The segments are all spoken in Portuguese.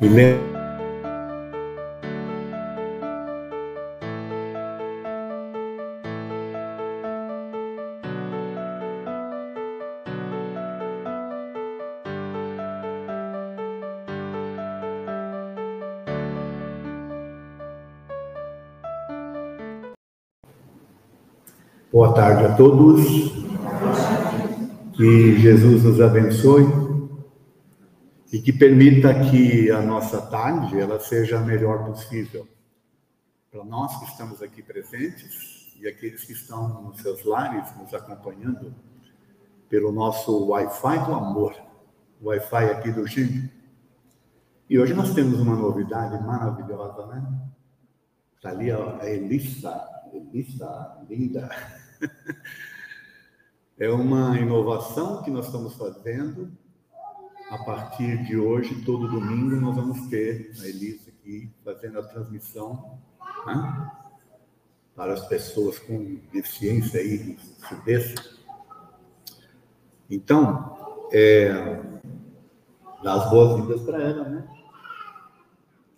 Me Boa tarde a todos. Que Jesus nos abençoe e que permita que a nossa tarde ela seja a melhor possível para nós que estamos aqui presentes e aqueles que estão nos seus lares nos acompanhando pelo nosso Wi-Fi do amor, Wi-Fi aqui do Gino. E hoje nós temos uma novidade maravilhosa, né? Está ali a Elissa, Elissa, linda. É uma inovação que nós estamos fazendo. A partir de hoje, todo domingo, nós vamos ter a Elisa aqui fazendo a transmissão né? para as pessoas com deficiência e surdez. Então, é, dá as boas-vindas para ela, né?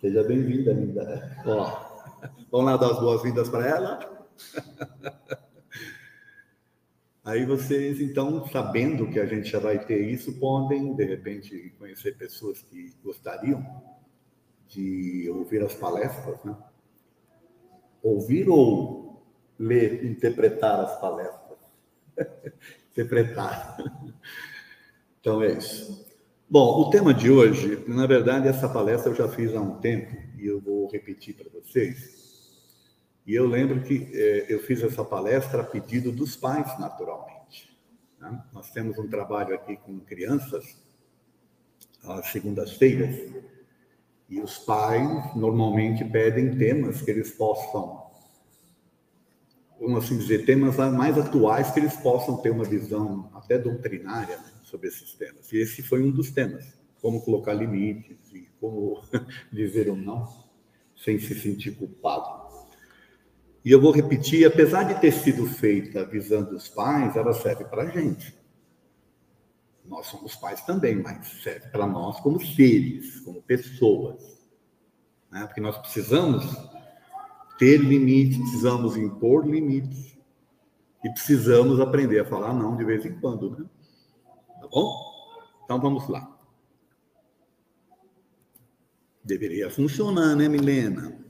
Seja bem-vinda, linda. Ó, vamos lá dar as boas-vindas para ela? Aí vocês, então, sabendo que a gente já vai ter isso, podem, de repente, conhecer pessoas que gostariam de ouvir as palestras, né? Ouvir ou ler, interpretar as palestras? interpretar. Então é isso. Bom, o tema de hoje, na verdade, essa palestra eu já fiz há um tempo e eu vou repetir para vocês e eu lembro que eh, eu fiz essa palestra a pedido dos pais, naturalmente. Né? Nós temos um trabalho aqui com crianças, às segundas-feiras, e os pais normalmente pedem temas que eles possam, vamos assim dizer, temas mais atuais que eles possam ter uma visão até doutrinária né, sobre esses temas. E esse foi um dos temas, como colocar limites e como dizer um não sem se sentir culpado. E eu vou repetir, apesar de ter sido feita visando os pais, ela serve para a gente. Nós somos pais também, mas serve para nós como seres, como pessoas. Né? Porque nós precisamos ter limites, precisamos impor limites e precisamos aprender a falar não de vez em quando, né? Tá bom? Então vamos lá. Deveria funcionar, né, Milena?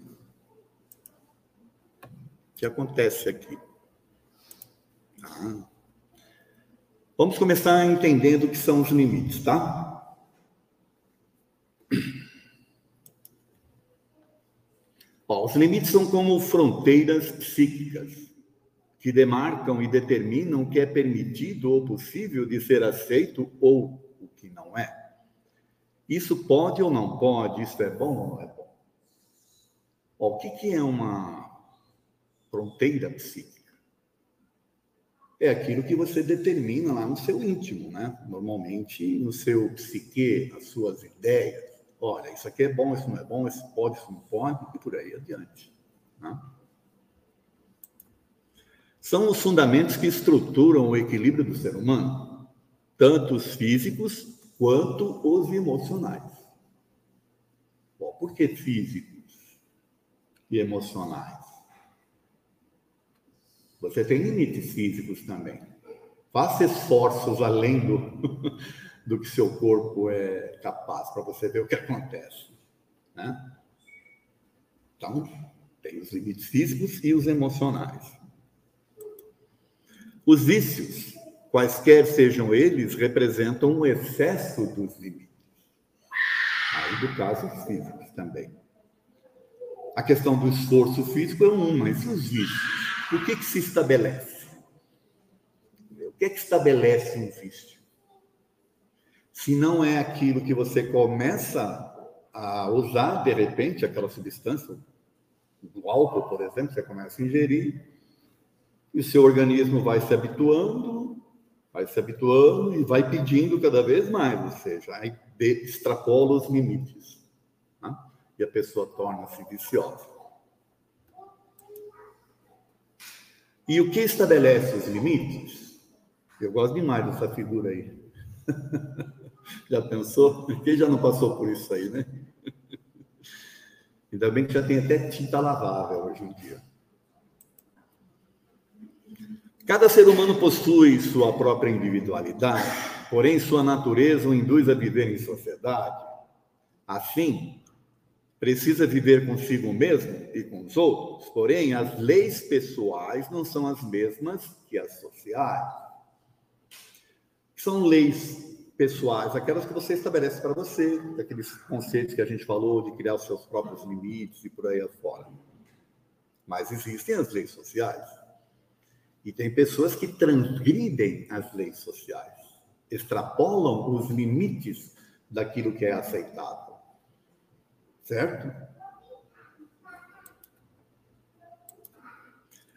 Que acontece aqui. Ah. Vamos começar entendendo o que são os limites, tá? Os limites são como fronteiras psíquicas que demarcam e determinam o que é permitido ou possível de ser aceito ou o que não é. Isso pode ou não pode, isso é bom ou não é bom. O que, que é uma fronteira psíquica. É aquilo que você determina lá no seu íntimo, né? Normalmente no seu psique, as suas ideias. Olha, isso aqui é bom, isso não é bom, isso pode, isso não pode, e por aí adiante. Né? São os fundamentos que estruturam o equilíbrio do ser humano, tanto os físicos quanto os emocionais. Bom, por que físicos e emocionais? Você tem limites físicos também. Faça esforços além do, do que seu corpo é capaz, para você ver o que acontece. Né? Então, tem os limites físicos e os emocionais. Os vícios, quaisquer sejam eles, representam um excesso dos limites. Aí, do caso, os físicos também. A questão do esforço físico é um, mas os vícios? O que, que se estabelece? O que, que estabelece um vício? Se não é aquilo que você começa a usar, de repente, aquela substância, do álcool, por exemplo, você começa a ingerir, e o seu organismo vai se habituando, vai se habituando e vai pedindo cada vez mais, ou seja, extrapola os limites. Né? E a pessoa torna-se viciosa. E o que estabelece os limites? Eu gosto demais dessa figura aí. já pensou? Quem já não passou por isso aí, né? Ainda bem que já tem até tinta lavável hoje em dia. Cada ser humano possui sua própria individualidade, porém sua natureza o induz a viver em sociedade. Assim, precisa viver consigo mesmo e com os outros, porém as leis pessoais não são as mesmas que as sociais. São leis pessoais, aquelas que você estabelece para você, aqueles conceitos que a gente falou de criar os seus próprios limites e por aí afora. Mas existem as leis sociais. E tem pessoas que transgridem as leis sociais, extrapolam os limites daquilo que é aceitável. Certo?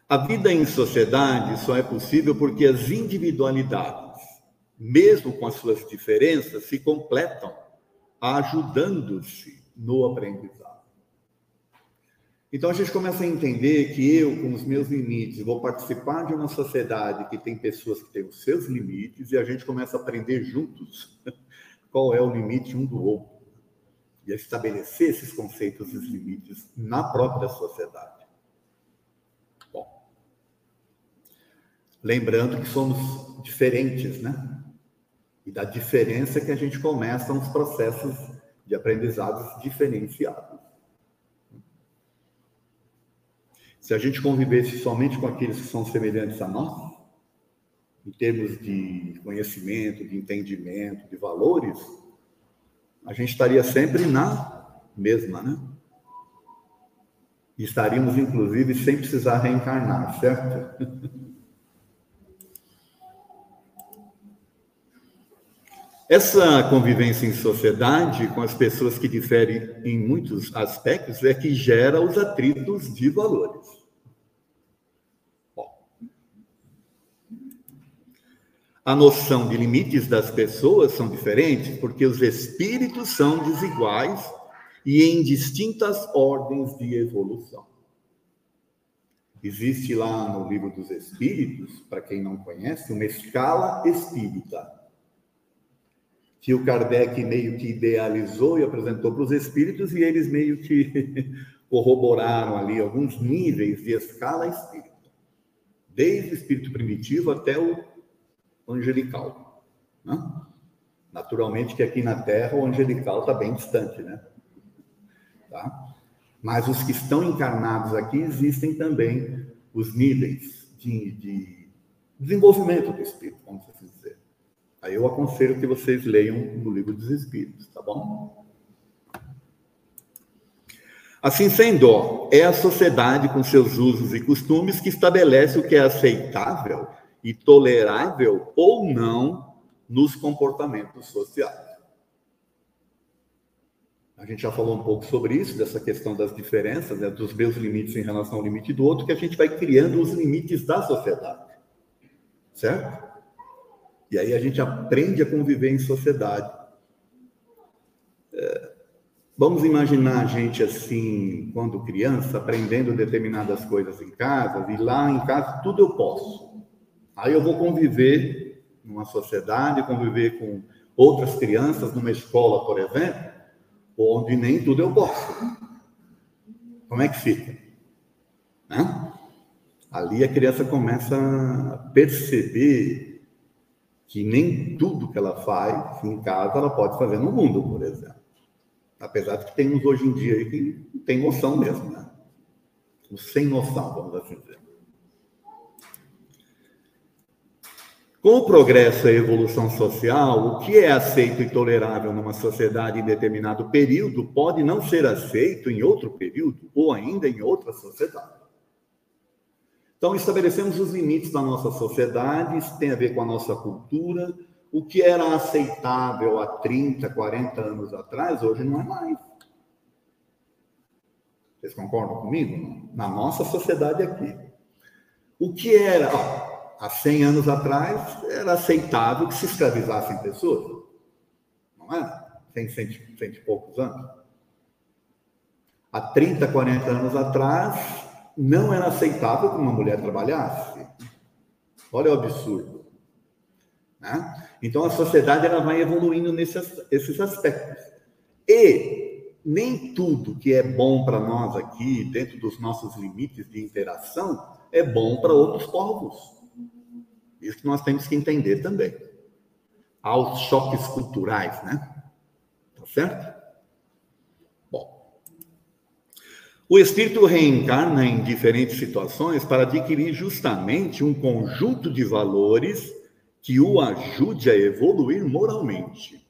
A vida em sociedade só é possível porque as individualidades, mesmo com as suas diferenças, se completam, ajudando-se no aprendizado. Então a gente começa a entender que eu, com os meus limites, vou participar de uma sociedade que tem pessoas que têm os seus limites e a gente começa a aprender juntos qual é o limite um do outro e a estabelecer esses conceitos e limites na própria sociedade. Bom, lembrando que somos diferentes, né? E da diferença que a gente começa uns processos de aprendizados diferenciados. Se a gente convivesse somente com aqueles que são semelhantes a nós, em termos de conhecimento, de entendimento, de valores, a gente estaria sempre na mesma, né? Estaríamos, inclusive, sem precisar reencarnar, certo? Essa convivência em sociedade com as pessoas que diferem em muitos aspectos é que gera os atritos de valores. Bom, a noção de limites das pessoas são diferentes porque os espíritos são desiguais e em distintas ordens de evolução. Existe lá no livro dos Espíritos, para quem não conhece, uma escala espírita que o Kardec meio que idealizou e apresentou para os espíritos, e eles meio que corroboraram ali alguns níveis de escala espírita, desde o espírito primitivo até o angelical. Né? Naturalmente que aqui na Terra o angelical está bem distante, né? Tá? Mas os que estão encarnados aqui existem também os níveis de, de desenvolvimento do espírito, vamos assim dizer. Aí eu aconselho que vocês leiam no livro dos Espíritos, tá bom? Assim sendo, é a sociedade com seus usos e costumes que estabelece o que é aceitável e tolerável ou não nos comportamentos sociais. A gente já falou um pouco sobre isso, dessa questão das diferenças, né, dos meus limites em relação ao limite do outro, que a gente vai criando os limites da sociedade. Certo? E aí a gente aprende a conviver em sociedade. É, vamos imaginar a gente assim, quando criança, aprendendo determinadas coisas em casa, e lá em casa tudo eu posso. Aí eu vou conviver numa sociedade, conviver com outras crianças, numa escola, por exemplo, onde nem tudo eu posso. Como é que fica? Né? Ali a criança começa a perceber que nem tudo que ela faz em casa ela pode fazer no mundo, por exemplo. Apesar de que tem uns hoje em dia aí que tem noção mesmo, né? Sem noção, vamos assim dizer. Com o progresso e a evolução social, o que é aceito e tolerável numa sociedade em determinado período pode não ser aceito em outro período ou ainda em outra sociedade. Então, estabelecemos os limites da nossa sociedade, isso tem a ver com a nossa cultura. O que era aceitável há 30, 40 anos atrás, hoje não é mais. Vocês concordam comigo? Na nossa sociedade aqui. O que era, ó, há 100 anos atrás, era aceitável que se escravizassem pessoas. Não é? Tem cento, cento e poucos anos. Há 30, 40 anos atrás, não era aceitável que uma mulher trabalhasse. Olha o absurdo. Né? Então a sociedade ela vai evoluindo nesses esses aspectos. E nem tudo que é bom para nós aqui, dentro dos nossos limites de interação, é bom para outros povos. Isso nós temos que entender também. Há os choques culturais, né? Tá certo? Bom. O espírito reencarna em diferentes situações para adquirir justamente um conjunto de valores que o ajude a evoluir moralmente.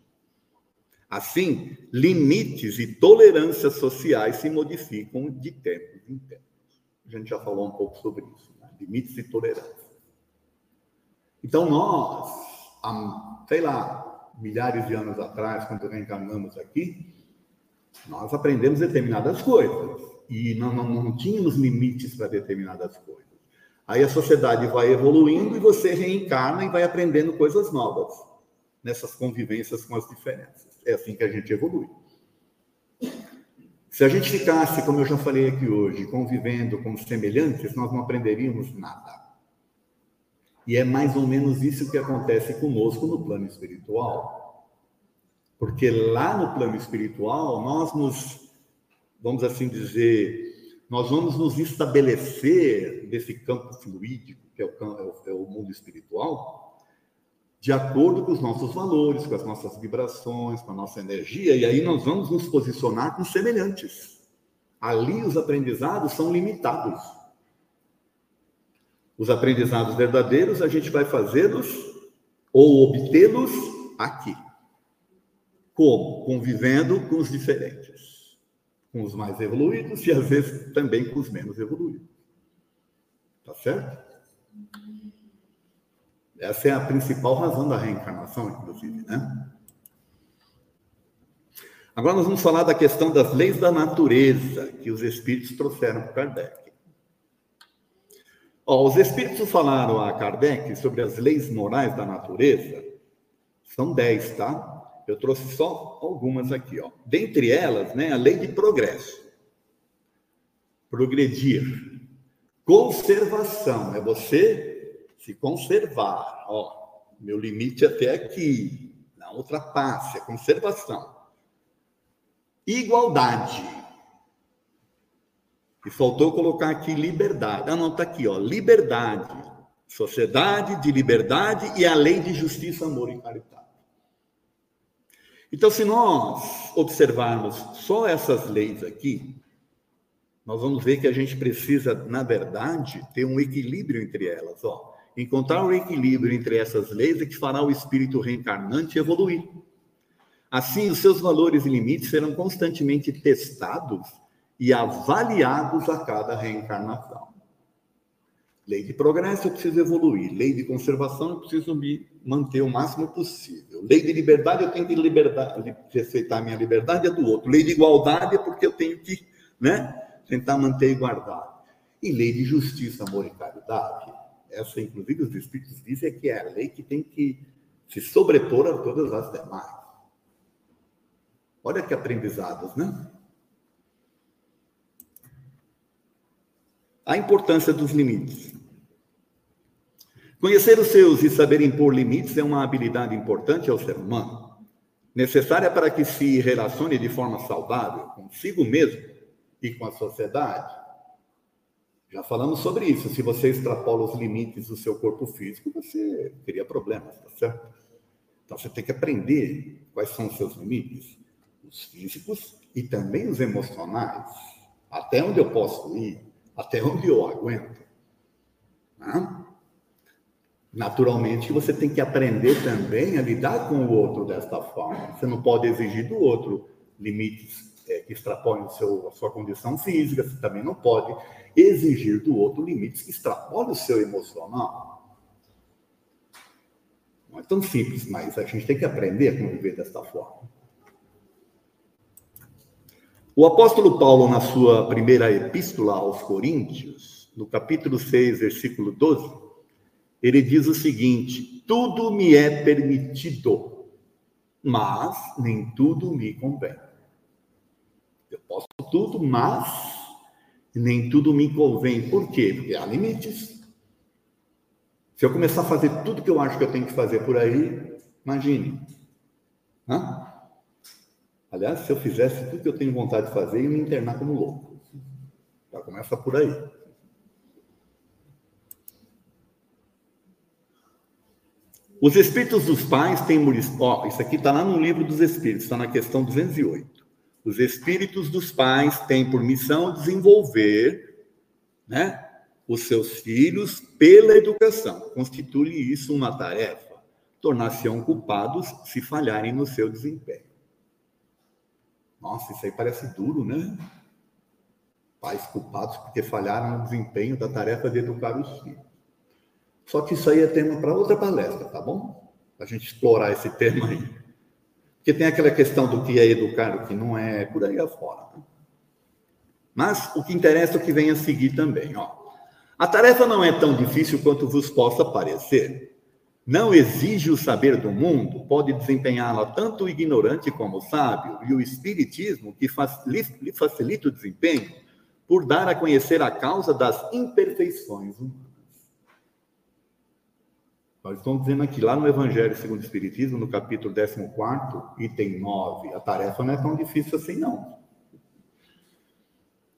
Assim, limites e tolerâncias sociais se modificam de tempos em tempos. A gente já falou um pouco sobre isso, né? limites e tolerâncias. Então, nós, há, sei lá, milhares de anos atrás, quando reencarnamos aqui, nós aprendemos determinadas coisas e não, não, não tínhamos limites para determinadas coisas. Aí a sociedade vai evoluindo e você reencarna e vai aprendendo coisas novas nessas convivências com as diferenças. É assim que a gente evolui. Se a gente ficasse, como eu já falei aqui hoje, convivendo como semelhantes, nós não aprenderíamos nada. E é mais ou menos isso que acontece conosco no plano espiritual. Porque lá no plano espiritual, nós nos, vamos assim dizer, nós vamos nos estabelecer nesse campo fluídico, que é o, é o, mundo espiritual, de acordo com os nossos valores, com as nossas vibrações, com a nossa energia, e aí nós vamos nos posicionar com semelhantes. Ali os aprendizados são limitados. Os aprendizados verdadeiros a gente vai fazê-los ou obtê-los aqui. Como? Convivendo com os diferentes. Com os mais evoluídos e às vezes também com os menos evoluídos. Tá certo? Essa é a principal razão da reencarnação, inclusive, né? Agora nós vamos falar da questão das leis da natureza que os espíritos trouxeram para Kardec. Os espíritos falaram a Kardec sobre as leis morais da natureza. São dez, tá? Eu trouxe só algumas aqui, ó. Dentre elas, né, a lei de progresso. Progredir. Conservação é você se conservar. Ó, meu limite até aqui, não ultrapasse, é conservação. Igualdade. E faltou colocar aqui liberdade. Ah, não, está aqui, ó, liberdade. Sociedade de liberdade e a lei de justiça, amor e caridade. Então, se nós observarmos só essas leis aqui, nós vamos ver que a gente precisa, na verdade, ter um equilíbrio entre elas. Ó. Encontrar o equilíbrio entre essas leis é que fará o espírito reencarnante evoluir. Assim, os seus valores e limites serão constantemente testados e avaliados a cada reencarnação. Lei de progresso, eu preciso evoluir. Lei de conservação, eu preciso me manter o máximo possível. Lei de liberdade, eu tenho que liberdade, respeitar a minha liberdade e a do outro. Lei de igualdade é porque eu tenho que né, tentar manter e guardar. E lei de justiça, amor e caridade essa, inclusive, os Espíritos dizem que é a lei que tem que se sobrepor a todas as demais. Olha que aprendizados, né? A importância dos limites. Conhecer os seus e saber impor limites é uma habilidade importante ao ser humano, necessária para que se relacione de forma saudável consigo mesmo e com a sociedade já falamos sobre isso. Se você extrapola os limites do seu corpo físico, você teria problemas, tá certo? Então você tem que aprender quais são os seus limites, os físicos e também os emocionais. Até onde eu posso ir, até onde eu aguento. Né? Naturalmente, você tem que aprender também a lidar com o outro desta forma. Você não pode exigir do outro limites é, que extrapolem seu, a sua condição física, você também não pode exigir do outro limites que extrapolem o seu emocional. Não é tão simples, mas a gente tem que aprender a conviver desta forma. O apóstolo Paulo, na sua primeira epístola aos Coríntios, no capítulo 6, versículo 12, ele diz o seguinte: Tudo me é permitido, mas nem tudo me convém. Eu posso tudo, mas nem tudo me convém. Por quê? Porque há limites. Se eu começar a fazer tudo que eu acho que eu tenho que fazer por aí, imagine. Hã? Aliás, se eu fizesse tudo que eu tenho vontade de fazer, eu me internar como louco. Já começa por aí. Os espíritos dos pais têm Ó, isso aqui está lá no livro dos espíritos, está na questão 208. Os espíritos dos pais têm por missão desenvolver né, os seus filhos pela educação. Constitui isso uma tarefa. Tornar-se-ão culpados se falharem no seu desempenho. Nossa, isso aí parece duro, né? Pais culpados porque falharam no desempenho da tarefa de educar os filhos. Só que isso aí é tema para outra palestra, tá bom? A gente explorar esse tema aí. Porque tem aquela questão do que é educar, o que não é, por aí afora. Né? Mas o que interessa é o que vem a seguir também, ó. A tarefa não é tão difícil quanto vos possa parecer. Não exige o saber do mundo, pode desempenhá-la tanto o ignorante como o sábio, e o espiritismo, que lhe facilita o desempenho, por dar a conhecer a causa das imperfeições humanas. Nós estamos dizendo aqui, lá no Evangelho segundo o Espiritismo, no capítulo 14, item 9, a tarefa não é tão difícil assim, não.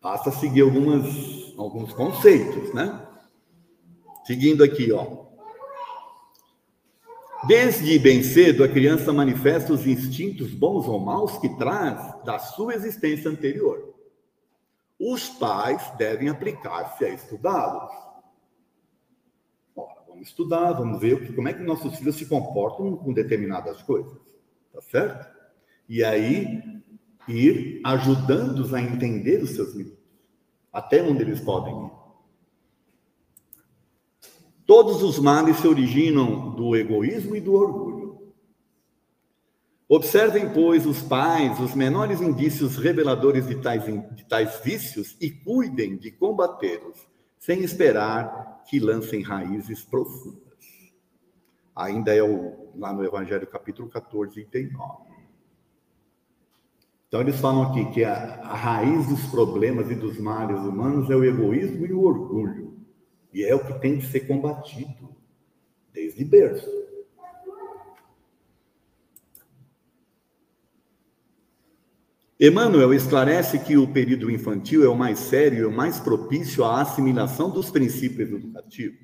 Basta seguir algumas, alguns conceitos, né? Seguindo aqui, ó. Desde bem cedo, a criança manifesta os instintos bons ou maus que traz da sua existência anterior. Os pais devem aplicar-se a estudá-los Vamos estudar, vamos ver como é que nossos filhos se comportam com determinadas coisas, tá certo? E aí ir ajudando-os a entender os seus limites, até onde eles podem ir. Todos os males se originam do egoísmo e do orgulho. Observem, pois, os pais, os menores indícios reveladores de tais, de tais vícios e cuidem de combatê-los, sem esperar que lancem raízes profundas. Ainda é o, lá no Evangelho capítulo 14, item 9. Então eles falam aqui que a, a raiz dos problemas e dos males humanos é o egoísmo e o orgulho. E é o que tem que ser combatido desde berço. Emmanuel esclarece que o período infantil é o mais sério e o mais propício à assimilação dos princípios educativos.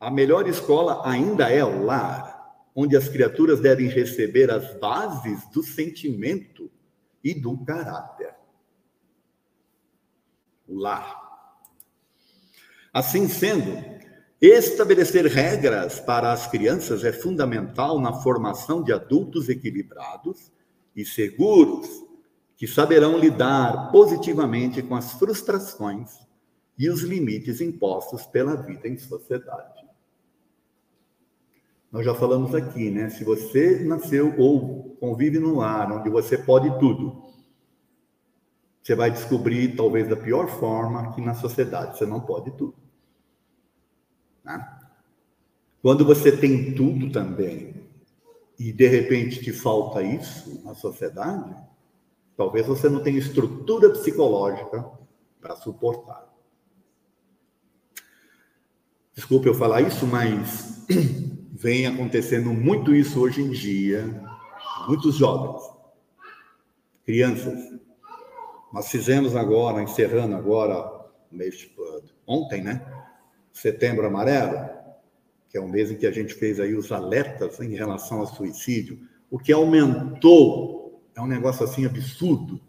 A melhor escola ainda é o lar, onde as criaturas devem receber as bases do sentimento e do caráter. O lar. Assim sendo, estabelecer regras para as crianças é fundamental na formação de adultos equilibrados e seguros que saberão lidar positivamente com as frustrações e os limites impostos pela vida em sociedade. Nós já falamos aqui, né? Se você nasceu ou convive num lar onde você pode tudo, você vai descobrir, talvez da pior forma, que na sociedade você não pode tudo. Né? Quando você tem tudo também, e de repente te falta isso na sociedade, talvez você não tenha estrutura psicológica para suportar. Desculpe eu falar isso, mas vem acontecendo muito isso hoje em dia, muitos jovens, crianças. Nós fizemos agora, encerrando agora, mês ontem, né? Setembro Amarelo, que é um mês em que a gente fez aí os alertas em relação ao suicídio, o que aumentou, é um negócio assim absurdo,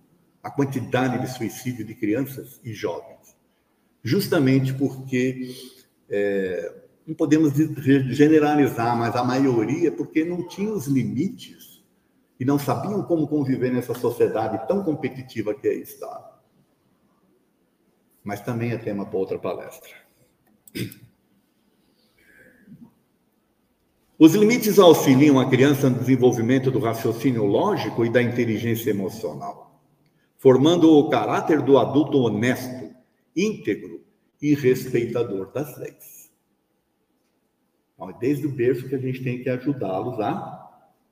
a quantidade de suicídio de crianças e jovens. Justamente porque, é, não podemos generalizar, mas a maioria, porque não tinha os limites e não sabiam como conviver nessa sociedade tão competitiva que aí está. Mas também é tema para outra palestra. Os limites auxiliam a criança no desenvolvimento do raciocínio lógico e da inteligência emocional, formando o caráter do adulto honesto, íntegro e respeitador das leis. Então, é desde o berço que a gente tem que ajudá-los a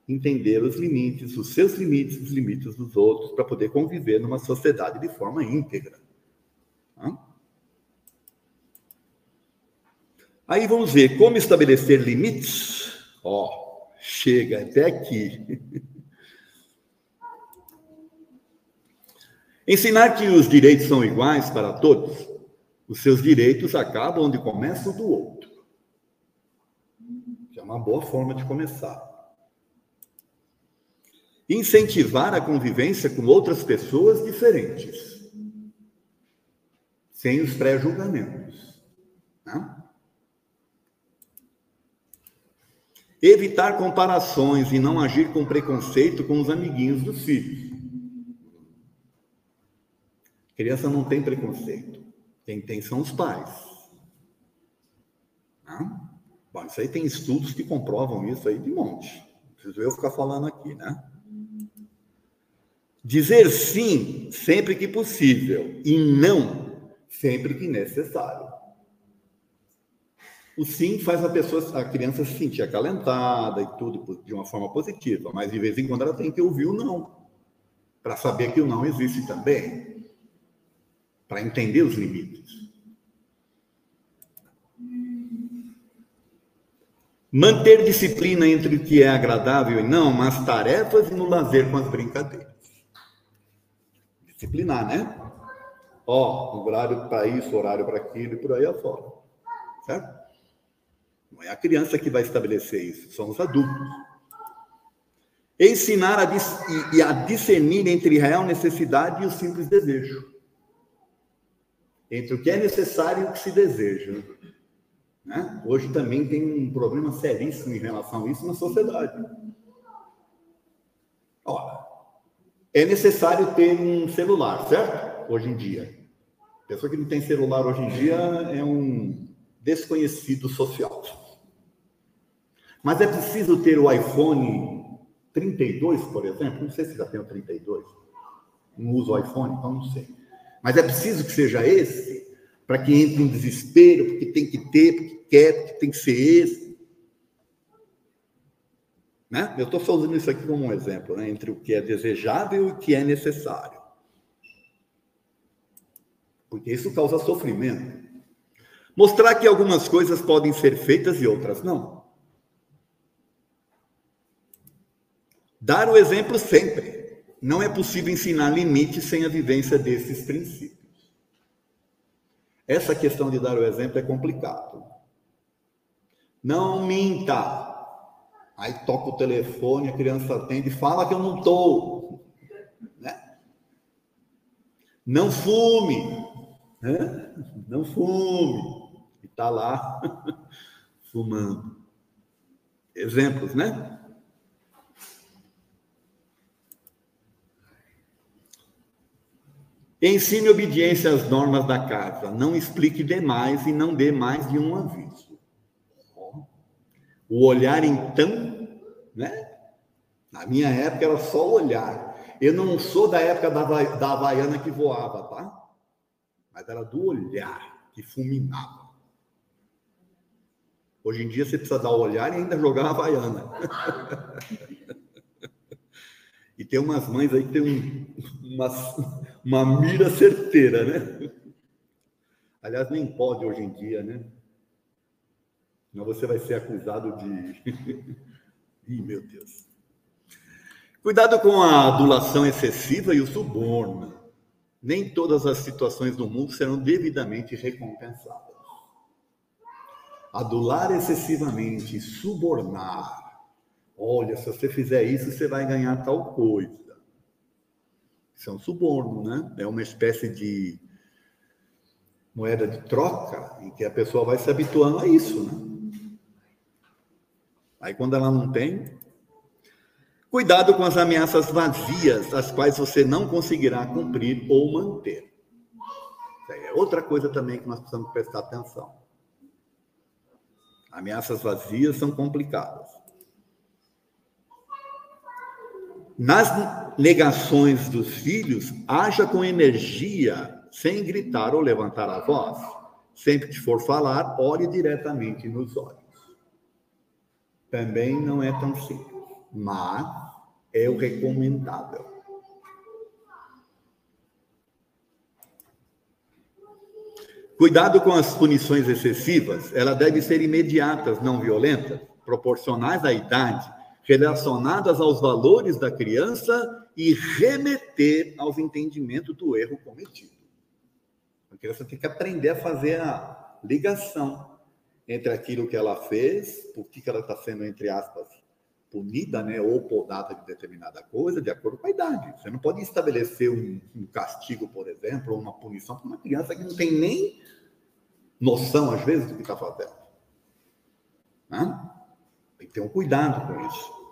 entender os limites, os seus limites, os limites dos outros, para poder conviver numa sociedade de forma íntegra. Aí vamos ver como estabelecer limites Ó, chega até aqui. Ensinar que os direitos são iguais para todos, os seus direitos acabam onde começa o do outro. Que é uma boa forma de começar. Incentivar a convivência com outras pessoas diferentes, sem os pré-julgamentos. Né? Evitar comparações e não agir com preconceito com os amiguinhos dos filhos. A criança não tem preconceito. Quem tem são os pais. Não? Bom, isso aí tem estudos que comprovam isso aí de monte. Não preciso eu ficar falando aqui, né? Dizer sim sempre que possível e não sempre que necessário. O sim faz a pessoa, a criança se sentir acalentada e tudo de uma forma positiva, mas de vez em quando ela tem que ouvir o não, para saber que o não existe também, para entender os limites. Manter disciplina entre o que é agradável e não, nas tarefas e no lazer com as brincadeiras. Disciplinar, né? Ó, horário para isso, horário para aquilo e por aí afora. Certo? É a criança que vai estabelecer isso, são os adultos. Ensinar a, e a discernir entre real necessidade e o simples desejo. Entre o que é necessário e o que se deseja. Né? Hoje também tem um problema seríssimo em relação a isso na sociedade. Ora, é necessário ter um celular, certo? Hoje em dia. A pessoa que não tem celular hoje em dia é um desconhecido social. Mas é preciso ter o iPhone 32, por exemplo. Não sei se já tem o 32. Não uso o iPhone, então não sei. Mas é preciso que seja esse para que entre em desespero, porque tem que ter, porque quer, porque tem que ser esse. Né? Eu estou só usando isso aqui como um exemplo, né? entre o que é desejável e o que é necessário. Porque isso causa sofrimento. Mostrar que algumas coisas podem ser feitas e outras não. Dar o exemplo sempre. Não é possível ensinar limites sem a vivência desses princípios. Essa questão de dar o exemplo é complicado. Não minta. Aí toca o telefone, a criança atende e fala que eu não estou. Né? Não fume. Né? Não fume. E está lá fumando. Exemplos, né? Ensine obediência às normas da casa. Não explique demais e não dê mais de um aviso. O olhar, então, né? Na minha época era só olhar. Eu não sou da época da, da Havaiana que voava, tá? Mas era do olhar que fulminava. Hoje em dia você precisa dar o olhar e ainda jogar a Havaiana. e tem umas mães aí que tem um, umas, uma mira certeira, né? Aliás, nem pode hoje em dia, né? Não você vai ser acusado de. Ih, meu Deus. Cuidado com a adulação excessiva e o suborno. Nem todas as situações do mundo serão devidamente recompensadas. Adular excessivamente, subornar. Olha, se você fizer isso, você vai ganhar tal coisa. Isso é um suborno, né? É uma espécie de moeda de troca em que a pessoa vai se habituando a isso, né? Aí quando ela não tem, cuidado com as ameaças vazias, as quais você não conseguirá cumprir ou manter. É outra coisa também que nós precisamos prestar atenção. Ameaças vazias são complicadas. Nas negações dos filhos, haja com energia, sem gritar ou levantar a voz. Sempre que for falar, olhe diretamente nos olhos. Também não é tão simples, mas é o recomendável. Cuidado com as punições excessivas, elas devem ser imediatas, não violentas, proporcionais à idade relacionadas aos valores da criança e remeter aos entendimentos do erro cometido. A criança tem que aprender a fazer a ligação entre aquilo que ela fez, por que ela está sendo, entre aspas, punida, né, ou podada de determinada coisa, de acordo com a idade. Você não pode estabelecer um, um castigo, por exemplo, ou uma punição para uma criança que não tem nem noção, às vezes, do que está fazendo. Né? Ter um cuidado com isso.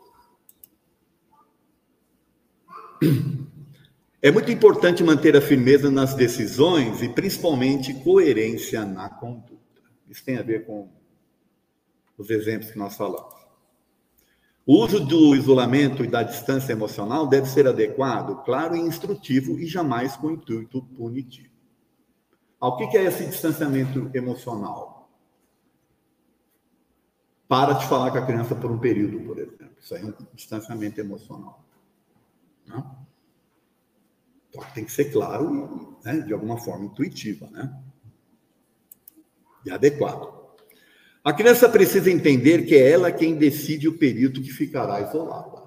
É muito importante manter a firmeza nas decisões e, principalmente, coerência na conduta. Isso tem a ver com os exemplos que nós falamos. O uso do isolamento e da distância emocional deve ser adequado, claro e instrutivo e jamais com intuito punitivo. O que é esse distanciamento emocional? Para de falar com a criança por um período, por exemplo. Isso aí é um distanciamento emocional. Não? Então, tem que ser claro né, de alguma forma intuitiva, né? E adequado. A criança precisa entender que é ela quem decide o período que ficará isolada.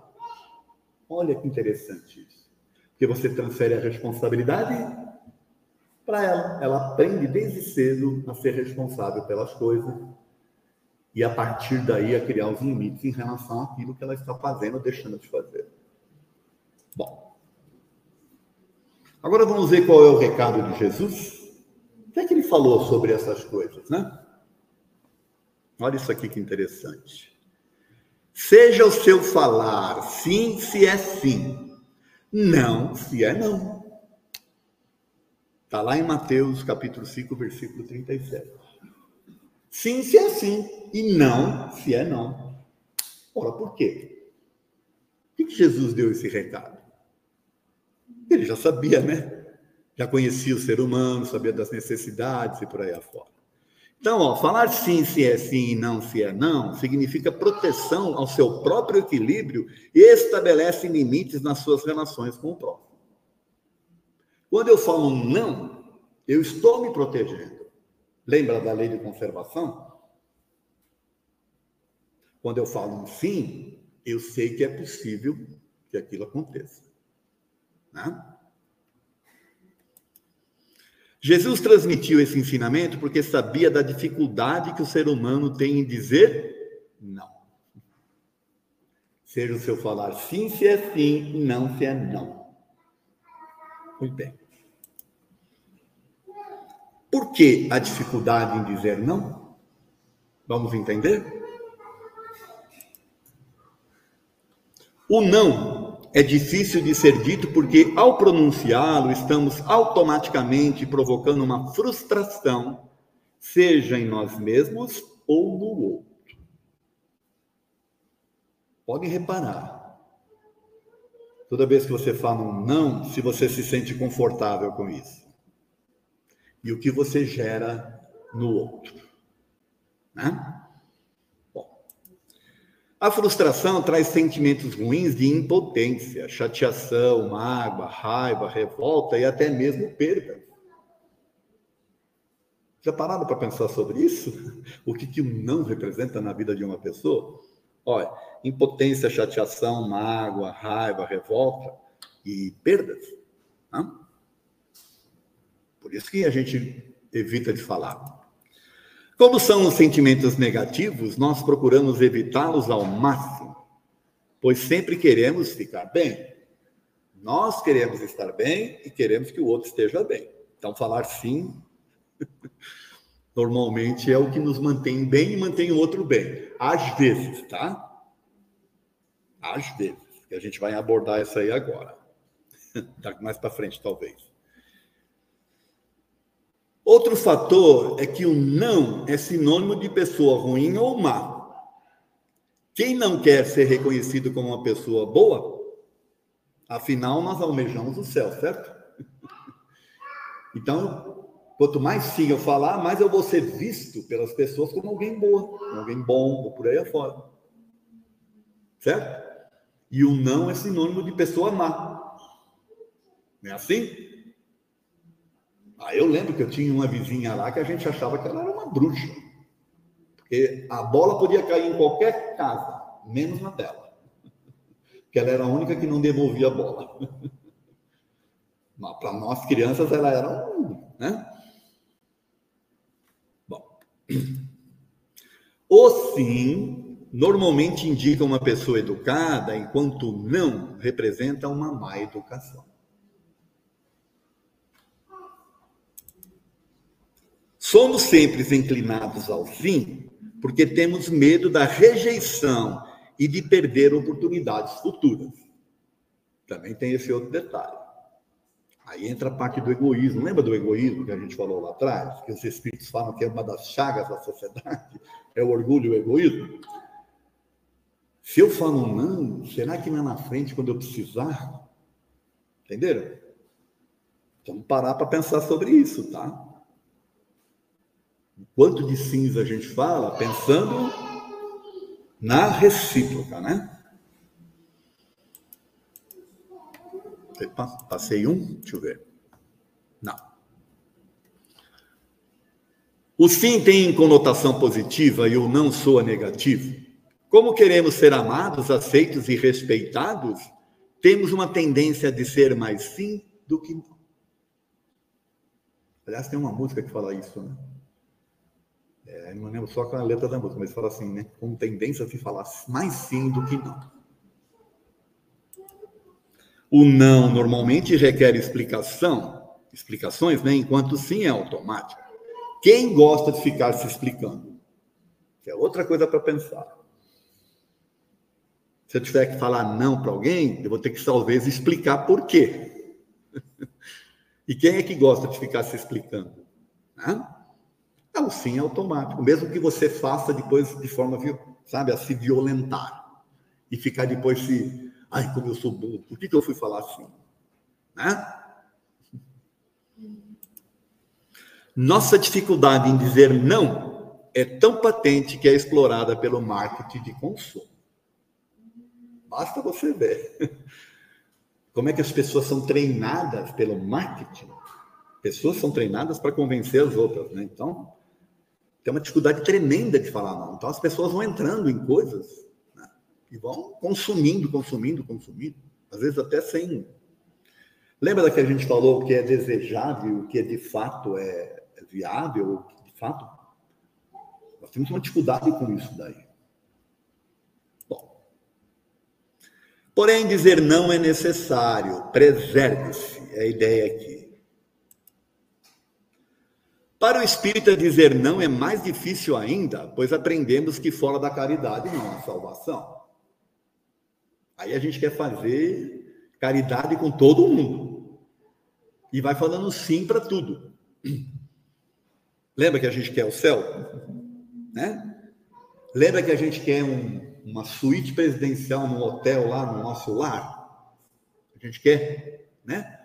Olha que interessante isso. Porque você transfere a responsabilidade para ela. Ela aprende desde cedo a ser responsável pelas coisas e a partir daí a criar os limites em relação àquilo que ela está fazendo ou deixando de fazer. Bom. Agora vamos ver qual é o recado de Jesus. O que é que ele falou sobre essas coisas, né? Olha isso aqui que interessante. Seja o seu falar sim se é sim, não se é não. Está lá em Mateus capítulo 5, versículo 37. Sim se é sim e não se é não. Ora, por quê? Por que Jesus deu esse recado? Ele já sabia, né? Já conhecia o ser humano, sabia das necessidades e por aí afora. Então, ó, falar sim se é sim e não se é não significa proteção ao seu próprio equilíbrio e estabelece limites nas suas relações com o próximo. Quando eu falo não, eu estou me protegendo. Lembra da lei de conservação? Quando eu falo um sim, eu sei que é possível que aquilo aconteça. Né? Jesus transmitiu esse ensinamento porque sabia da dificuldade que o ser humano tem em dizer não. Seja o seu falar sim se é sim, não se é não. Muito bem. Por que a dificuldade em dizer não? Vamos entender? O não é difícil de ser dito porque, ao pronunciá-lo, estamos automaticamente provocando uma frustração, seja em nós mesmos ou no outro. Podem reparar. Toda vez que você fala um não, se você se sente confortável com isso. E o que você gera no outro. Né? A frustração traz sentimentos ruins de impotência, chateação, mágoa, raiva, revolta e até mesmo perda. Já pararam para pensar sobre isso? O que, que não representa na vida de uma pessoa? Olha, impotência, chateação, mágoa, raiva, revolta e perdas. Né? Por isso que a gente evita de falar. Como são os sentimentos negativos, nós procuramos evitá-los ao máximo, pois sempre queremos ficar bem. Nós queremos estar bem e queremos que o outro esteja bem. Então, falar sim, normalmente é o que nos mantém bem e mantém o outro bem. Às vezes, tá? Às vezes. Que a gente vai abordar isso aí agora. Mais para frente, talvez. Outro fator é que o não é sinônimo de pessoa ruim ou má. Quem não quer ser reconhecido como uma pessoa boa, afinal nós almejamos o céu, certo? Então, quanto mais sim eu falar, mais eu vou ser visto pelas pessoas como alguém boa, como alguém bom, ou por aí afora. Certo? E o não é sinônimo de pessoa má. Não é assim? Ah, eu lembro que eu tinha uma vizinha lá que a gente achava que ela era uma bruxa. Porque a bola podia cair em qualquer casa, menos na dela. que ela era a única que não devolvia a bola. Mas para nós crianças ela era um, né? Bom. O sim normalmente indica uma pessoa educada, enquanto não representa uma má educação. Somos sempre inclinados ao fim porque temos medo da rejeição e de perder oportunidades futuras. Também tem esse outro detalhe. Aí entra a parte do egoísmo. Lembra do egoísmo que a gente falou lá atrás? Que os espíritos falam que é uma das chagas da sociedade? É o orgulho e o egoísmo? Se eu falo não, será que lá na frente, quando eu precisar? Entenderam? Vamos parar para pensar sobre isso, tá? Quanto de cinza a gente fala pensando na recíproca, né? Epa, passei um? Deixa eu ver. Não. O sim tem conotação positiva e o não soa negativo. Como queremos ser amados, aceitos e respeitados, temos uma tendência de ser mais sim do que não. Aliás, tem uma música que fala isso, né? É, não lembro só com a letra da música, mas fala assim, né? Com tendência a se falar mais sim do que não. O não normalmente requer explicação, explicações, né? Enquanto sim é automático. Quem gosta de ficar se explicando? Que é outra coisa para pensar. Se eu tiver que falar não para alguém, eu vou ter que talvez explicar por quê. e quem é que gosta de ficar se explicando? Né? É o sim automático, mesmo que você faça depois de forma, sabe, a se violentar e ficar depois se, ai, como eu sou burro, por que, que eu fui falar assim? Né? Nossa dificuldade em dizer não é tão patente que é explorada pelo marketing de consumo. Basta você ver como é que as pessoas são treinadas pelo marketing. Pessoas são treinadas para convencer as outras, né? Então, tem uma dificuldade tremenda de falar não. Então as pessoas vão entrando em coisas né? e vão consumindo, consumindo, consumindo, às vezes até sem. Lembra que a gente falou que é desejável, o que de fato é, é viável, de fato? Nós temos uma dificuldade com isso daí. Bom. Porém, dizer não é necessário, preserve-se, é a ideia aqui. Para o espírita, dizer não é mais difícil ainda, pois aprendemos que fora da caridade não há salvação. Aí a gente quer fazer caridade com todo mundo. E vai falando sim para tudo. Lembra que a gente quer o céu? Né? Lembra que a gente quer um, uma suíte presidencial no hotel lá no nosso lar? A gente quer, né?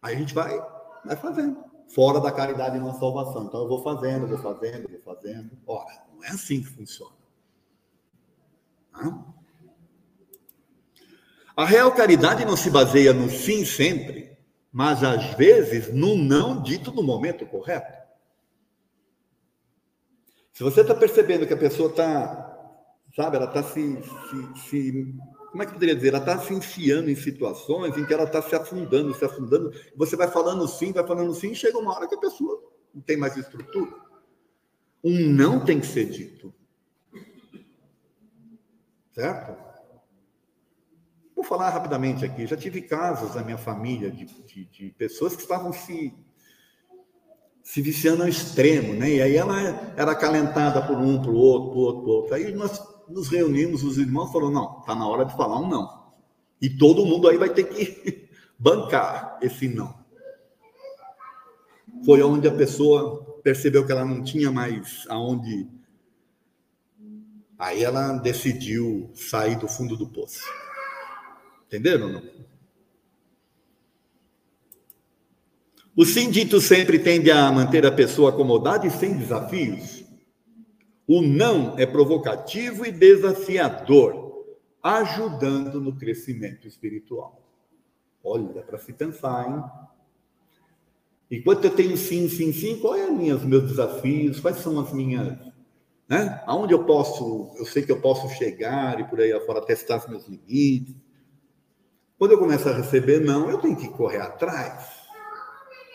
Aí a gente vai, vai fazendo fora da caridade não salvação. Então eu vou fazendo, vou fazendo, vou fazendo. Ora, não é assim que funciona. A real caridade não se baseia no sim sempre, mas às vezes no não dito no momento correto. Se você está percebendo que a pessoa está, sabe, ela está se, se, se como é que poderia dizer? Ela está se enfiando em situações em que ela está se afundando, se afundando. Você vai falando sim, vai falando sim, e chega uma hora que a pessoa não tem mais estrutura. Um não tem que ser dito. Certo? Vou falar rapidamente aqui. Já tive casos na minha família de, de, de pessoas que estavam se se viciando ao extremo, né? E aí ela era acalentada por um, por outro, por outro, por outro. Aí nós nos reunimos, os irmãos falaram, não, está na hora de falar um não. E todo mundo aí vai ter que bancar esse não. Foi onde a pessoa percebeu que ela não tinha mais aonde. Aí ela decidiu sair do fundo do poço. Entenderam? Não? O sim dito sempre tende a manter a pessoa acomodada e sem desafios. O não é provocativo e desafiador, ajudando no crescimento espiritual. Olha, para se pensar, hein? Enquanto eu tenho sim, sim, sim, quais são os meus desafios? Quais são as minhas. Né? Aonde eu posso, eu sei que eu posso chegar e por aí afora testar os meus limites. Quando eu começo a receber não, eu tenho que correr atrás,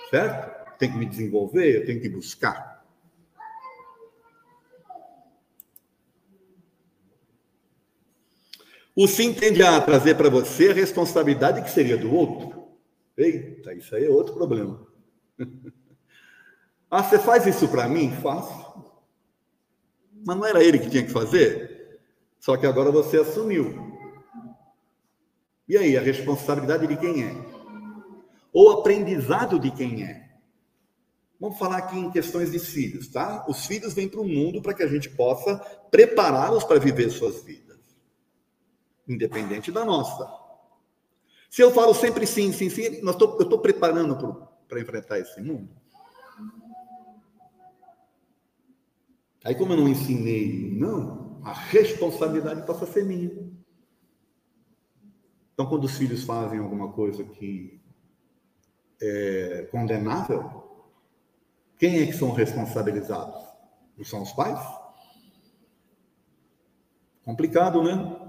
certo? Tenho que me desenvolver, eu tenho que buscar. O sim tende a trazer para você a responsabilidade que seria do outro. Eita, isso aí é outro problema. ah, você faz isso para mim? Faço. Mas não era ele que tinha que fazer? Só que agora você assumiu. E aí, a responsabilidade de quem é? Ou aprendizado de quem é? Vamos falar aqui em questões de filhos, tá? Os filhos vêm para o mundo para que a gente possa prepará-los para viver suas vidas, independente da nossa. Se eu falo sempre sim, sim, sim, nós tô, eu estou preparando para enfrentar esse mundo. Aí, como eu não ensinei não, a responsabilidade passa a ser minha. Então, quando os filhos fazem alguma coisa que é condenável, quem é que são responsabilizados? Não são os pais? Complicado, né?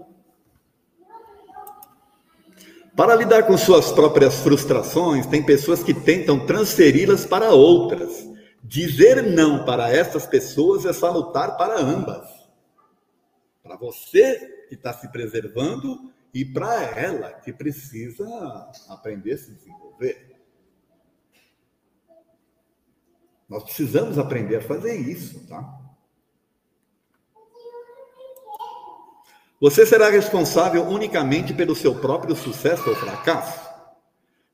Para lidar com suas próprias frustrações, tem pessoas que tentam transferi-las para outras. Dizer não para essas pessoas é salutar para ambas. Para você que está se preservando e para ela que precisa aprender a se desenvolver. Nós precisamos aprender a fazer isso, tá? Você será responsável unicamente pelo seu próprio sucesso ou fracasso.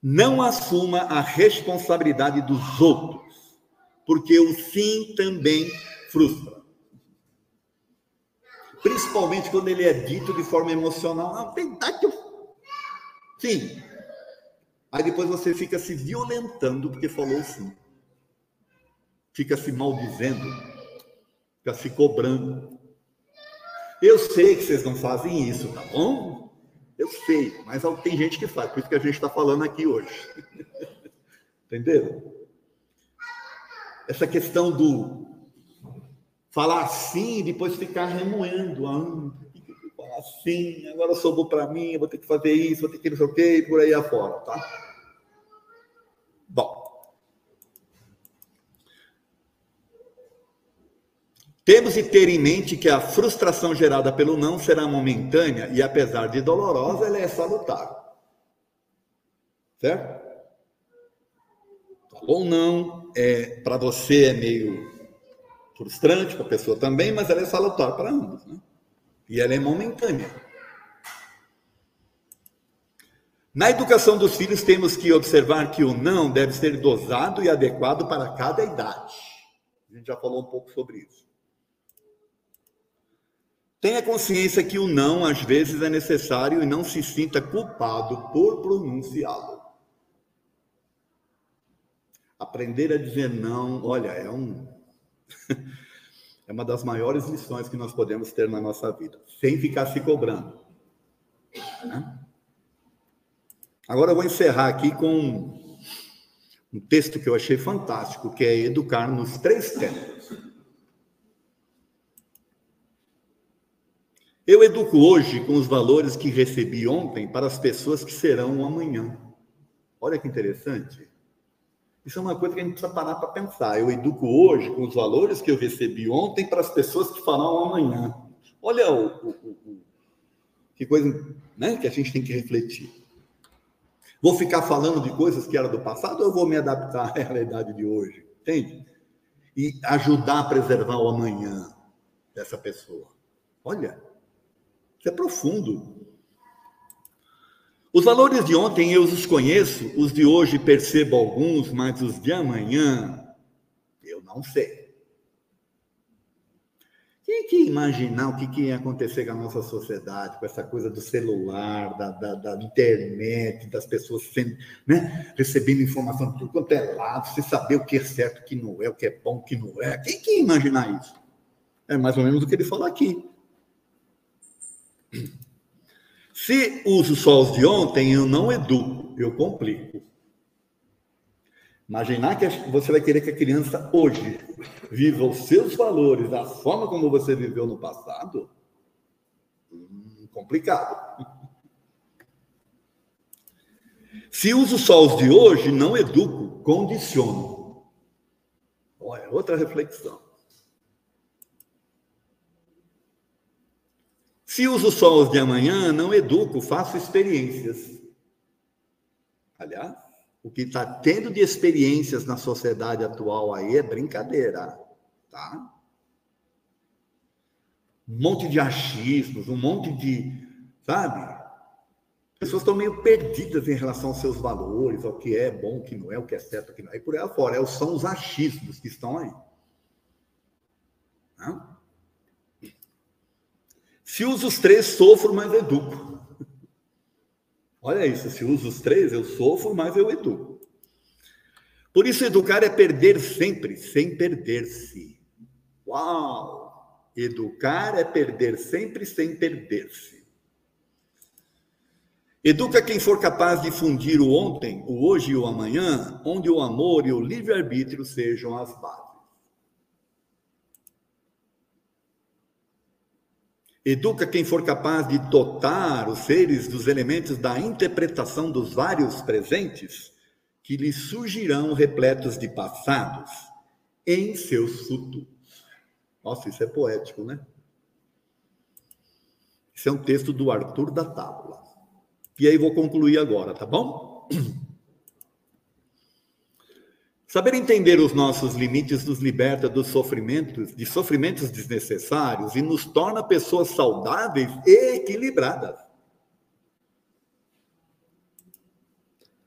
Não assuma a responsabilidade dos outros, porque o sim também frustra principalmente quando ele é dito de forma emocional. Tem que eu... Sim. Aí depois você fica se violentando porque falou sim. Fica se maldizendo, fica se cobrando. Eu sei que vocês não fazem isso, tá bom? Eu sei, mas tem gente que faz, por isso que a gente está falando aqui hoje. Entenderam? Essa questão do falar assim e depois ficar remoendo. Ah, falar assim, agora sobrou para mim, vou ter que fazer isso, vou ter que não sei o quê, e por aí afora, tá? Bom. Temos de ter em mente que a frustração gerada pelo não será momentânea e, apesar de dolorosa, ela é salutar. Certo? Falou não, é, para você é meio frustrante para a pessoa também, mas ela é salutar para ambos. Né? E ela é momentânea. Na educação dos filhos, temos que observar que o não deve ser dosado e adequado para cada idade. A gente já falou um pouco sobre isso. Tenha consciência que o não, às vezes, é necessário e não se sinta culpado por pronunciá-lo. Aprender a dizer não, olha, é um, é uma das maiores lições que nós podemos ter na nossa vida, sem ficar se cobrando. Né? Agora eu vou encerrar aqui com um texto que eu achei fantástico, que é educar nos três tempos. Eu educo hoje com os valores que recebi ontem para as pessoas que serão amanhã. Olha que interessante. Isso é uma coisa que a gente precisa parar para pensar. Eu educo hoje com os valores que eu recebi ontem para as pessoas que farão amanhã. Olha o, o, o, que coisa né, que a gente tem que refletir. Vou ficar falando de coisas que eram do passado ou eu vou me adaptar à realidade de hoje? Entende? E ajudar a preservar o amanhã dessa pessoa. Olha, isso é profundo. Os valores de ontem eu os conheço, os de hoje percebo alguns, mas os de amanhã eu não sei. Quem que imaginar o que, que ia acontecer com a nossa sociedade, com essa coisa do celular, da, da, da internet, das pessoas sendo, né, recebendo informação de tudo quanto é lado, sem saber o que é certo, o que não é, o que é bom, o que não é. Quem que ia imaginar isso? É mais ou menos o que ele fala aqui. Se uso só os de ontem, eu não educo, eu complico. Imaginar que você vai querer que a criança hoje viva os seus valores da forma como você viveu no passado, hum, complicado. Se uso só os de hoje, não educo, condiciono. Olha, outra reflexão. Se uso só os de amanhã, não educo, faço experiências. Aliás, o que está tendo de experiências na sociedade atual aí é brincadeira, tá? Um monte de achismos, um monte de, sabe? Pessoas estão meio perdidas em relação aos seus valores, ao que é bom, o que não é, o que é certo, o que não é. E por aí afora, é, são os achismos que estão aí. Não? Se uso os três, sofro, mas educo. Olha isso, se uso os três, eu sofro, mas eu educo. Por isso, educar é perder sempre, sem perder-se. Uau! Educar é perder sempre, sem perder-se. Educa quem for capaz de fundir o ontem, o hoje e o amanhã, onde o amor e o livre-arbítrio sejam as bases. Educa quem for capaz de dotar os seres dos elementos da interpretação dos vários presentes que lhes surgirão repletos de passados em seus futuros. Nossa, isso é poético, né? Isso é um texto do Arthur da Tábua. E aí vou concluir agora, tá bom? Saber entender os nossos limites nos liberta dos sofrimentos, de sofrimentos desnecessários e nos torna pessoas saudáveis e equilibradas.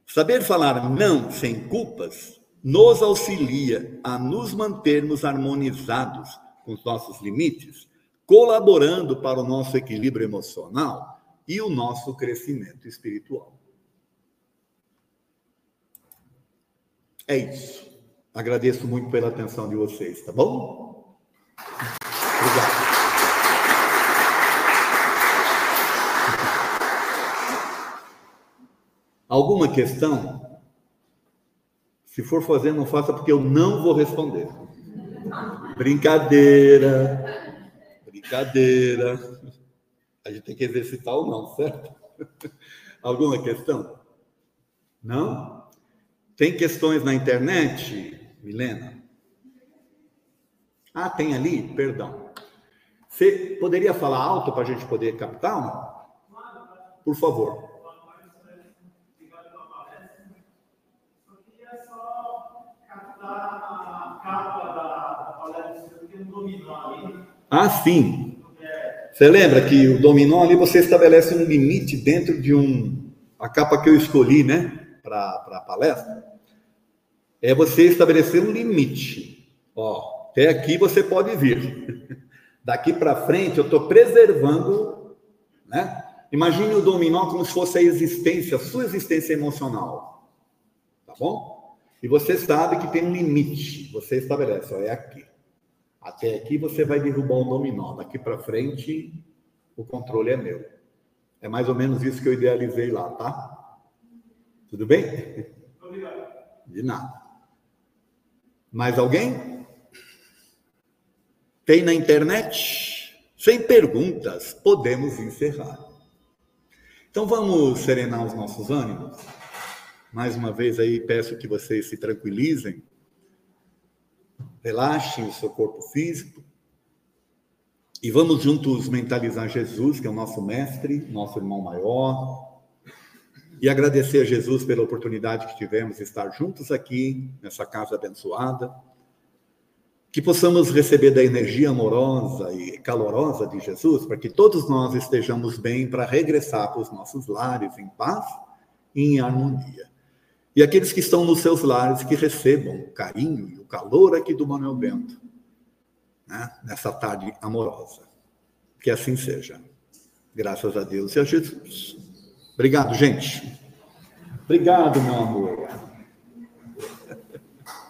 Saber falar não sem culpas nos auxilia a nos mantermos harmonizados com os nossos limites, colaborando para o nosso equilíbrio emocional e o nosso crescimento espiritual. É isso. Agradeço muito pela atenção de vocês, tá bom? Obrigado. Alguma questão? Se for fazer, não faça, porque eu não vou responder. Brincadeira. Brincadeira. A gente tem que exercitar ou não, certo? Alguma questão? Não? Tem questões na internet, Milena? Ah, tem ali? Perdão. Você poderia falar alto para a gente poder captar? Por favor. Ah, sim. Você lembra que o dominó ali você estabelece um limite dentro de um a capa que eu escolhi, né, para a palestra é você estabelecer um limite. Ó, até aqui você pode vir. Daqui para frente eu estou preservando, né? Imagine o dominó como se fosse a existência, a sua existência emocional. Tá bom? E você sabe que tem um limite. Você estabelece, ó, é aqui. Até aqui você vai derrubar o dominó. Daqui para frente o controle é meu. É mais ou menos isso que eu idealizei lá, tá? Tudo bem? Obrigado. De nada. Mais alguém? Tem na internet? Sem perguntas, podemos encerrar. Então vamos serenar os nossos ânimos. Mais uma vez aí peço que vocês se tranquilizem. Relaxem o seu corpo físico. E vamos juntos mentalizar Jesus, que é o nosso mestre, nosso irmão maior, e agradecer a Jesus pela oportunidade que tivemos de estar juntos aqui, nessa casa abençoada. Que possamos receber da energia amorosa e calorosa de Jesus, para que todos nós estejamos bem para regressar para os nossos lares em paz e em harmonia. E aqueles que estão nos seus lares, que recebam o carinho e o calor aqui do Manuel Bento, né? nessa tarde amorosa. Que assim seja. Graças a Deus e a Jesus. Obrigado, gente. Obrigado, meu amor.